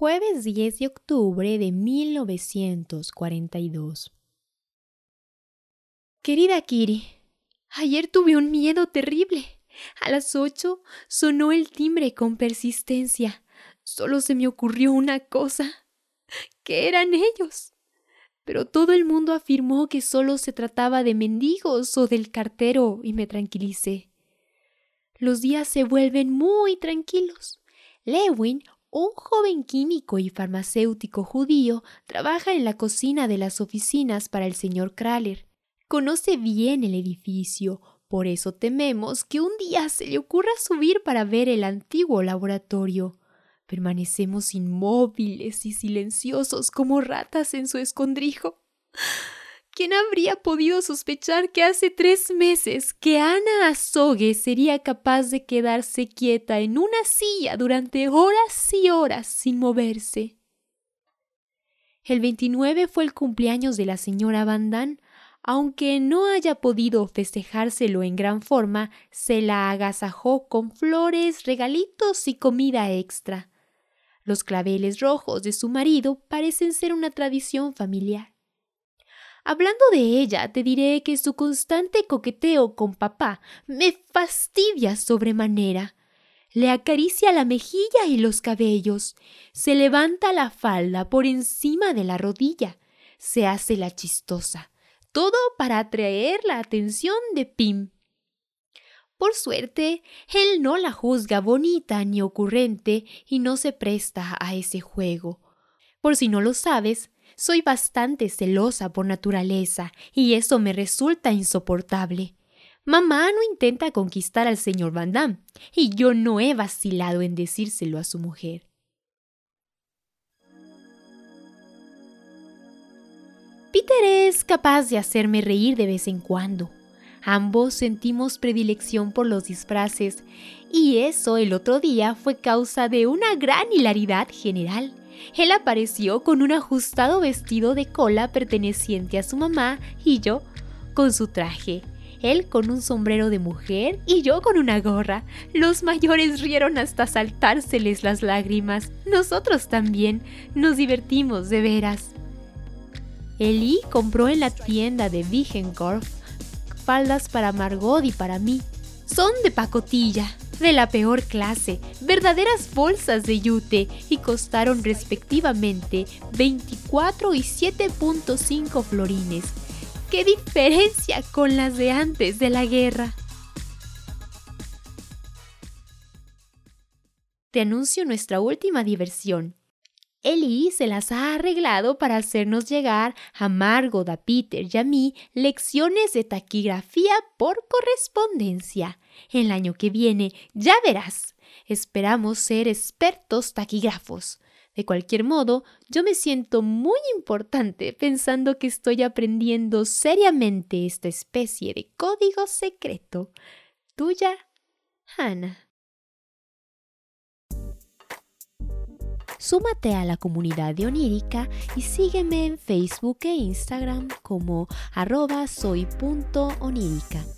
Jueves 10 de octubre de 1942. Querida Kiri, ayer tuve un miedo terrible. A las ocho sonó el timbre con persistencia. Solo se me ocurrió una cosa. ¿Qué eran ellos? Pero todo el mundo afirmó que solo se trataba de mendigos o del cartero y me tranquilicé. Los días se vuelven muy tranquilos. Lewin un joven químico y farmacéutico judío trabaja en la cocina de las oficinas para el señor Kraler. Conoce bien el edificio, por eso tememos que un día se le ocurra subir para ver el antiguo laboratorio. Permanecemos inmóviles y silenciosos como ratas en su escondrijo. ¿Quién habría podido sospechar que hace tres meses que Ana Azogue sería capaz de quedarse quieta en una silla durante horas y horas sin moverse? El 29 fue el cumpleaños de la señora Van Aunque no haya podido festejárselo en gran forma, se la agasajó con flores, regalitos y comida extra. Los claveles rojos de su marido parecen ser una tradición familiar. Hablando de ella, te diré que su constante coqueteo con papá me fastidia sobremanera. Le acaricia la mejilla y los cabellos, se levanta la falda por encima de la rodilla, se hace la chistosa, todo para atraer la atención de Pim. Por suerte, él no la juzga bonita ni ocurrente y no se presta a ese juego. Por si no lo sabes, soy bastante celosa por naturaleza y eso me resulta insoportable. Mamá no intenta conquistar al señor Van Damme y yo no he vacilado en decírselo a su mujer. Peter es capaz de hacerme reír de vez en cuando. Ambos sentimos predilección por los disfraces y eso el otro día fue causa de una gran hilaridad general. Él apareció con un ajustado vestido de cola perteneciente a su mamá y yo con su traje. Él con un sombrero de mujer y yo con una gorra. Los mayores rieron hasta saltárseles las lágrimas. Nosotros también nos divertimos de veras. Eli compró en la tienda de Wigenkorf faldas para Margot y para mí. Son de pacotilla, de la peor clase, verdaderas bolsas de yute y costaron respectivamente 24 y 7.5 florines. ¡Qué diferencia con las de antes de la guerra! Te anuncio nuestra última diversión. Eli se las ha arreglado para hacernos llegar a Margot, a Peter y a mí lecciones de taquigrafía por correspondencia. El año que viene, ya verás. Esperamos ser expertos taquígrafos. De cualquier modo, yo me siento muy importante pensando que estoy aprendiendo seriamente esta especie de código secreto. Tuya, Hannah. Súmate a la comunidad de Onírica y sígueme en Facebook e Instagram como arroba soy.onírica.